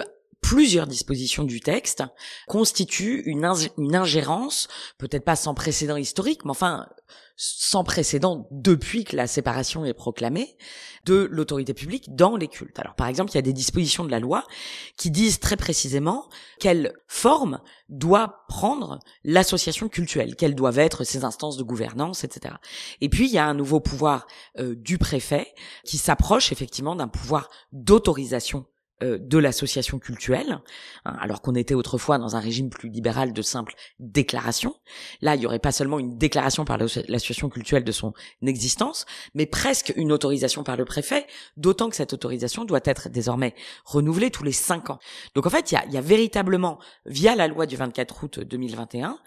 plusieurs dispositions du texte constituent une, ingérence, peut-être pas sans précédent historique, mais enfin sans précédent depuis que la séparation est proclamée de l'autorité publique dans les cultes. Alors par exemple, il y a des dispositions de la loi qui disent très précisément quelle forme doit prendre l'association cultuelle, quelles doivent être ses instances de gouvernance, etc. Et puis il y a un nouveau pouvoir euh, du préfet qui s'approche effectivement d'un pouvoir d'autorisation de l'association culturelle, hein, alors qu'on était autrefois dans un régime plus libéral de simple déclaration. Là, il y aurait pas seulement une déclaration par l'association culturelle de son existence, mais presque une autorisation par le préfet, d'autant que cette autorisation doit être désormais renouvelée tous les cinq ans. Donc en fait, il y a, y a véritablement, via la loi du 24 août 2021,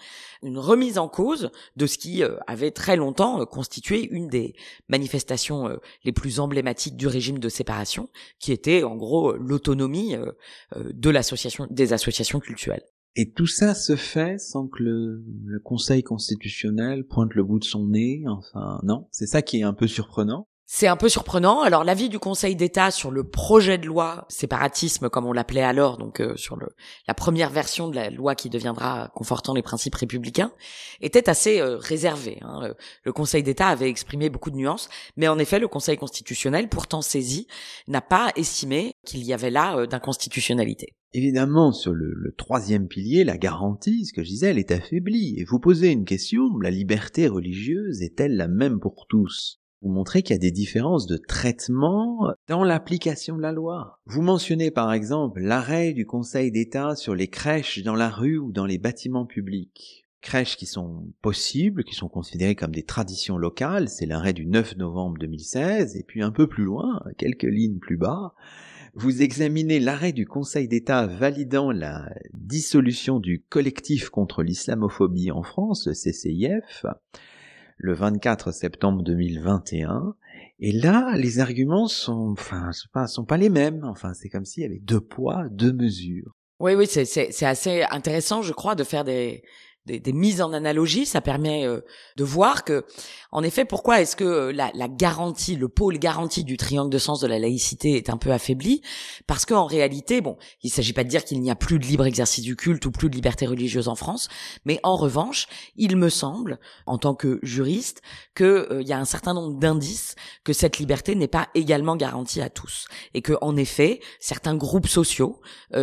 une remise en cause de ce qui euh, avait très longtemps euh, constitué une des manifestations euh, les plus emblématiques du régime de séparation, qui était en gros de l'association des associations culturelles. Et tout ça se fait sans que le, Conseil constitutionnel pointe le bout de son nez, enfin non, c'est ça qui est un peu surprenant. C'est un peu surprenant. Alors l'avis du Conseil d'État sur le projet de loi séparatisme, comme on l'appelait alors, donc euh, sur le, la première version de la loi qui deviendra confortant les principes républicains, était assez euh, réservé. Hein. Euh, le Conseil d'État avait exprimé beaucoup de nuances, mais en effet le Conseil constitutionnel, pourtant saisi, n'a pas estimé qu'il y avait là d'inconstitutionnalité. Évidemment, sur le, le, troisième pilier, la garantie, ce que je disais, elle est affaiblie. Et vous posez une question, la liberté religieuse est-elle la même pour tous? Vous montrez qu'il y a des différences de traitement dans l'application de la loi. Vous mentionnez par exemple l'arrêt du Conseil d'État sur les crèches dans la rue ou dans les bâtiments publics. Crèches qui sont possibles, qui sont considérées comme des traditions locales, c'est l'arrêt du 9 novembre 2016, et puis un peu plus loin, quelques lignes plus bas, vous examinez l'arrêt du Conseil d'État validant la dissolution du collectif contre l'islamophobie en France, le CCIF, le 24 septembre 2021. Et là, les arguments sont, enfin, sont pas les mêmes. Enfin, c'est comme s'il y avait deux poids, deux mesures. Oui, oui, c'est assez intéressant, je crois, de faire des, des, mises en analogie, ça permet euh, de voir que, en effet, pourquoi est-ce que euh, la, la, garantie, le pôle garantie du triangle de sens de la laïcité est un peu affaibli? Parce qu'en réalité, bon, il s'agit pas de dire qu'il n'y a plus de libre exercice du culte ou plus de liberté religieuse en France, mais en revanche, il me semble, en tant que juriste, qu'il euh, y a un certain nombre d'indices que cette liberté n'est pas également garantie à tous, et que, en effet, certains groupes sociaux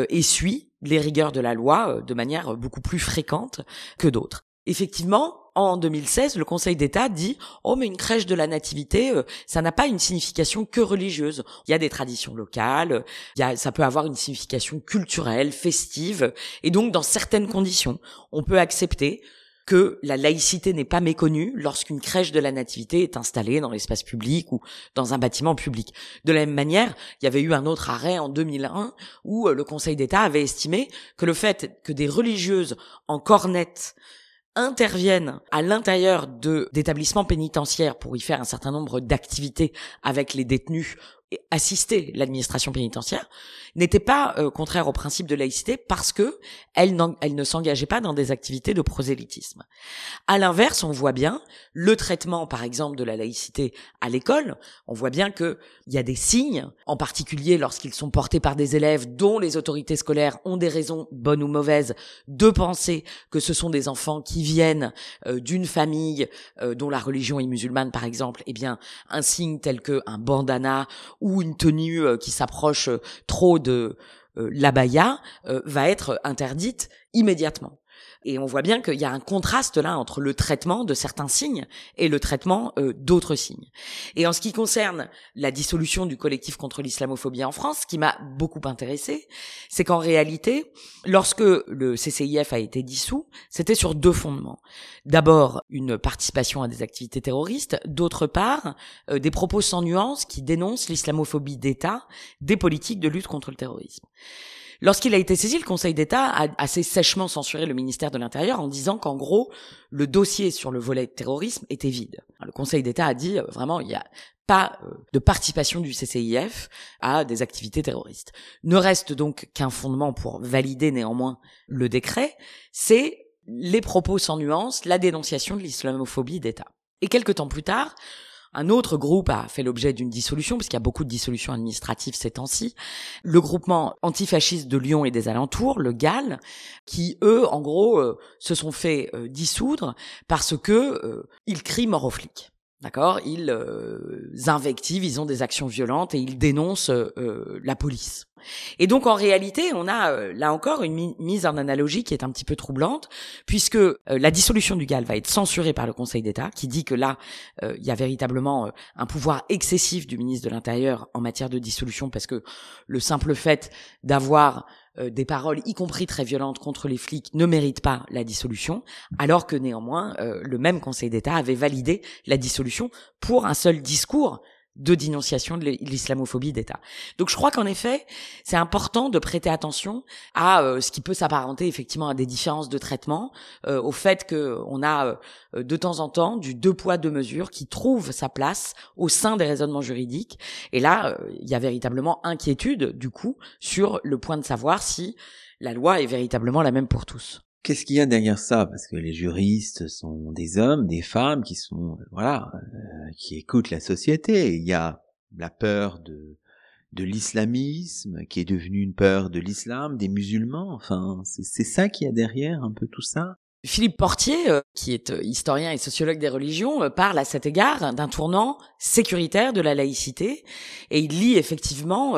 essuient les rigueurs de la loi euh, de manière beaucoup plus fréquente que d'autres. Effectivement, en 2016, le Conseil d'État dit "Oh mais une crèche de la nativité, euh, ça n'a pas une signification que religieuse. Il y a des traditions locales, il y a, ça peut avoir une signification culturelle, festive et donc dans certaines conditions, on peut accepter que la laïcité n'est pas méconnue lorsqu'une crèche de la nativité est installée dans l'espace public ou dans un bâtiment public. De la même manière, il y avait eu un autre arrêt en 2001 où euh, le Conseil d'État avait estimé que le fait que des religieuses en cornette interviennent à l'intérieur d'établissements pénitentiaires pour y faire un certain nombre d'activités avec les détenus assister l'administration pénitentiaire n'était pas euh, contraire au principe de laïcité parce que elle, elle ne s'engageait pas dans des activités de prosélytisme. À l'inverse, on voit bien le traitement, par exemple, de la laïcité à l'école. On voit bien que il y a des signes, en particulier lorsqu'ils sont portés par des élèves dont les autorités scolaires ont des raisons bonnes ou mauvaises de penser que ce sont des enfants qui viennent euh, d'une famille euh, dont la religion est musulmane, par exemple. Eh bien, un signe tel que un bandana ou une tenue qui s'approche trop de euh, l'abaya euh, va être interdite immédiatement. Et on voit bien qu'il y a un contraste là entre le traitement de certains signes et le traitement euh, d'autres signes. Et en ce qui concerne la dissolution du collectif contre l'islamophobie en France, ce qui m'a beaucoup intéressé, c'est qu'en réalité, lorsque le CCIF a été dissous, c'était sur deux fondements. D'abord, une participation à des activités terroristes, d'autre part, euh, des propos sans nuance qui dénoncent l'islamophobie d'État des politiques de lutte contre le terrorisme. Lorsqu'il a été saisi, le Conseil d'État a assez sèchement censuré le ministère de l'Intérieur en disant qu'en gros, le dossier sur le volet terrorisme était vide. Le Conseil d'État a dit euh, vraiment, il n'y a pas euh, de participation du CCIF à des activités terroristes. Ne reste donc qu'un fondement pour valider néanmoins le décret, c'est les propos sans nuance, la dénonciation de l'islamophobie d'État. Et quelques temps plus tard, un autre groupe a fait l'objet d'une dissolution, puisqu'il y a beaucoup de dissolutions administratives ces temps-ci. Le groupement antifasciste de Lyon et des alentours, le GAL, qui eux, en gros, euh, se sont fait euh, dissoudre parce que euh, ils crient mort aux flics. D'accord? Ils invectivent, ils ont des actions violentes et ils dénoncent la police. Et donc en réalité, on a euh, là encore une mise en analogie qui est un petit peu troublante, puisque euh, la dissolution du GAL va être censurée par le Conseil d'État, qui dit que là, euh, il y a véritablement un pouvoir excessif du ministre de l'Intérieur en matière de dissolution, parce que le simple fait d'avoir des paroles, y compris très violentes, contre les flics, ne mérite pas la dissolution, alors que néanmoins, le même Conseil d'État avait validé la dissolution pour un seul discours de dénonciation de l'islamophobie d'État. Donc je crois qu'en effet, c'est important de prêter attention à euh, ce qui peut s'apparenter effectivement à des différences de traitement, euh, au fait que on a euh, de temps en temps du deux poids deux mesures qui trouve sa place au sein des raisonnements juridiques. Et là, il y a véritablement inquiétude du coup sur le point de savoir si la loi est véritablement la même pour tous. Qu'est-ce qu'il y a derrière ça? Parce que les juristes sont des hommes, des femmes qui sont, euh, voilà, euh, qui écoutent la société. Il y a la peur de de l'islamisme qui est devenu une peur de l'islam, des musulmans. Enfin, c'est ça qui y a derrière un peu tout ça. Philippe Portier, euh, qui est historien et sociologue des religions, parle à cet égard d'un tournant sécuritaire de la laïcité, et il lit effectivement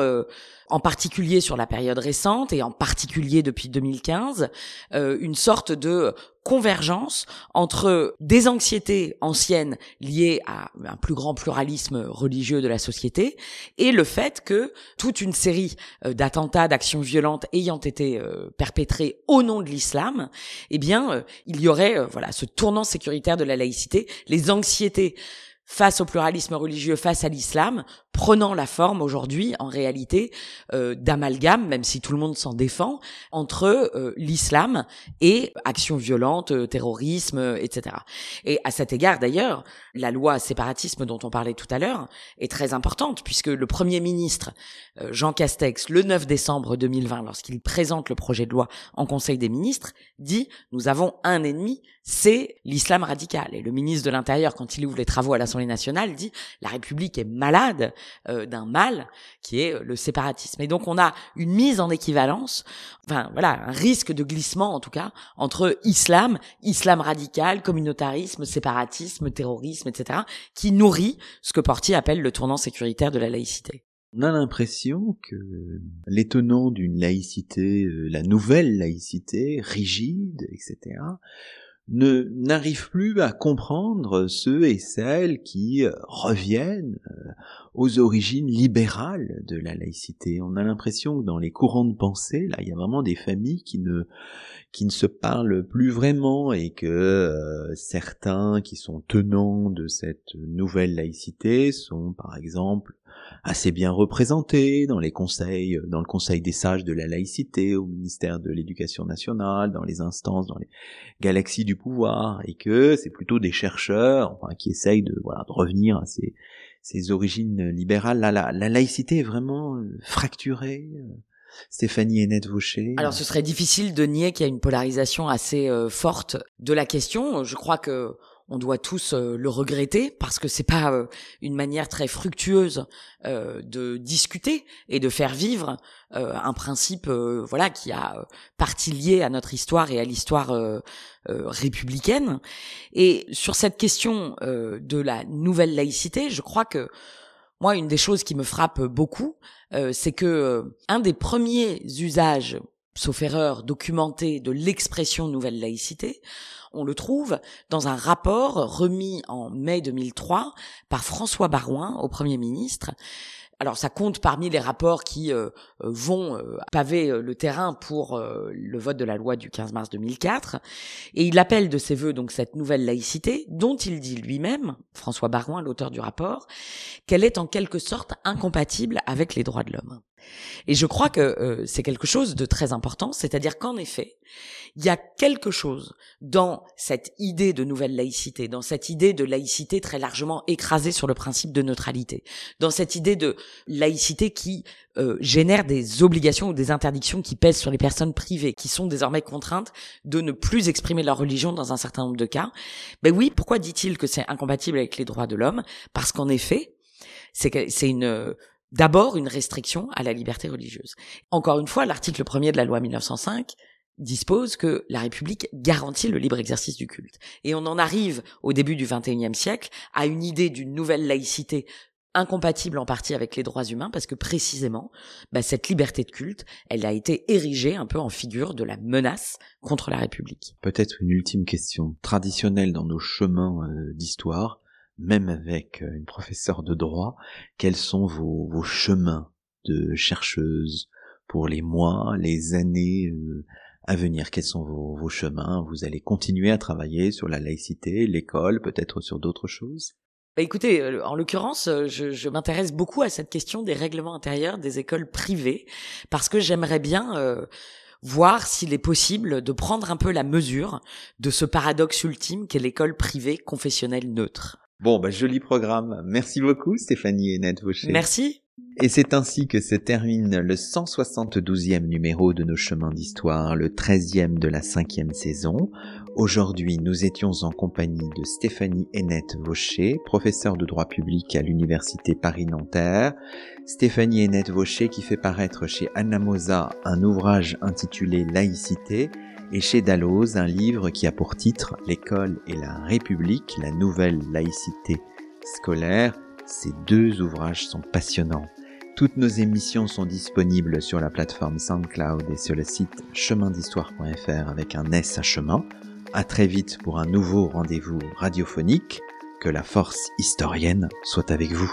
en particulier sur la période récente et en particulier depuis 2015, euh, une sorte de convergence entre des anxiétés anciennes liées à un plus grand pluralisme religieux de la société et le fait que toute une série euh, d'attentats, d'actions violentes ayant été euh, perpétrés au nom de l'islam, eh bien, il y aurait voilà ce tournant sécuritaire de la laïcité, les anxiétés face au pluralisme religieux, face à l'islam, prenant la forme aujourd'hui, en réalité, euh, d'amalgame, même si tout le monde s'en défend, entre euh, l'islam et actions violentes, euh, terrorisme, etc. Et à cet égard, d'ailleurs, la loi séparatisme dont on parlait tout à l'heure est très importante, puisque le Premier ministre, Jean Castex, le 9 décembre 2020, lorsqu'il présente le projet de loi en Conseil des ministres, dit « Nous avons un ennemi, c'est l'islam radical ». Et le ministre de l'Intérieur, quand il ouvre les travaux à l'Assemblée nationale, dit « La République est malade euh, d'un mal qui est le séparatisme. Et donc on a une mise en équivalence, enfin voilà, un risque de glissement en tout cas entre islam, islam radical, communautarisme, séparatisme, terrorisme, etc., qui nourrit ce que Portier appelle le tournant sécuritaire de la laïcité. On a l'impression que l'étonnant d'une laïcité, euh, la nouvelle laïcité, rigide, etc., ne n'arrive plus à comprendre ceux et celles qui euh, reviennent euh, aux origines libérales de la laïcité. On a l'impression que dans les courants de pensée, là, il y a vraiment des familles qui ne qui ne se parlent plus vraiment et que euh, certains qui sont tenants de cette nouvelle laïcité sont par exemple assez bien représentés dans les conseils, dans le conseil des sages de la laïcité, au ministère de l'éducation nationale, dans les instances, dans les galaxies du pouvoir, et que c'est plutôt des chercheurs, enfin, qui essayent de, voilà, de revenir à ces, ces origines libérales. La, la, la laïcité est vraiment euh, fracturée. Euh, Stéphanie Hennette Vaucher. Alors ce serait difficile de nier qu'il y a une polarisation assez euh, forte de la question. Je crois que on doit tous euh, le regretter parce que c'est pas euh, une manière très fructueuse euh, de discuter et de faire vivre un principe voilà qui a partie liée à notre histoire et à l'histoire républicaine. Et sur cette question de la nouvelle laïcité je crois que moi une des choses qui me frappe beaucoup c'est que un des premiers usages sauf erreur documentés de l'expression nouvelle laïcité on le trouve dans un rapport remis en mai 2003 par François Barouin au Premier ministre. Alors ça compte parmi les rapports qui euh, euh, vont euh, paver le terrain pour le vote de la loi du 15 mars 2004 et il appelle de ses voeux donc cette nouvelle laïcité dont il dit lui-même François Barouin l'auteur du rapport qu'elle est en quelque sorte incompatible avec les droits de l'homme. Et je crois que euh, c'est quelque chose de très important, c'est-à-dire qu'en effet, il y a quelque chose dans cette idée de nouvelle laïcité, dans cette idée de laïcité très largement écrasée sur le principe de neutralité, dans cette idée de laïcité qui euh, génère des obligations ou des interdictions qui pèsent sur les personnes privées, qui sont désormais contraintes de ne plus exprimer leur religion dans un certain nombre de cas. Ben oui, pourquoi dit-il que c'est incompatible avec les droits de l'homme? Parce qu'en effet, c'est une d'abord une restriction à la liberté religieuse. Encore une fois, l'article premier de la loi 1905 dispose que la République garantit le libre exercice du culte. Et on en arrive au début du XXIe siècle à une idée d'une nouvelle laïcité incompatible en partie avec les droits humains parce que précisément bah, cette liberté de culte, elle a été érigée un peu en figure de la menace contre la République. Peut-être une ultime question traditionnelle dans nos chemins euh, d'histoire même avec euh, une professeure de droit, quels sont vos, vos chemins de chercheuse pour les mois, les années euh, à venir? Quels sont vos, vos chemins? Vous allez continuer à travailler sur la laïcité, l'école, peut-être sur d'autres choses? Bah écoutez, euh, en l'occurrence, je, je m'intéresse beaucoup à cette question des règlements intérieurs des écoles privées, parce que j'aimerais bien euh, voir s'il est possible de prendre un peu la mesure de ce paradoxe ultime qu'est l'école privée confessionnelle neutre. Bon, bah, joli programme. Merci beaucoup, Stéphanie et Ned Vaucher. Merci. Et c'est ainsi que se termine le 172e numéro de nos chemins d'histoire, le 13e de la cinquième saison. Aujourd'hui, nous étions en compagnie de Stéphanie Hennette Vaucher, professeure de droit public à l'Université Paris-Nanterre. Stéphanie Hennette Vaucher qui fait paraître chez Anna Mosa un ouvrage intitulé Laïcité et chez Dalloz un livre qui a pour titre L'école et la République, la nouvelle laïcité scolaire. Ces deux ouvrages sont passionnants. Toutes nos émissions sont disponibles sur la plateforme SoundCloud et sur le site chemindhistoire.fr avec un S à chemin. À très vite pour un nouveau rendez-vous radiophonique. Que la force historienne soit avec vous.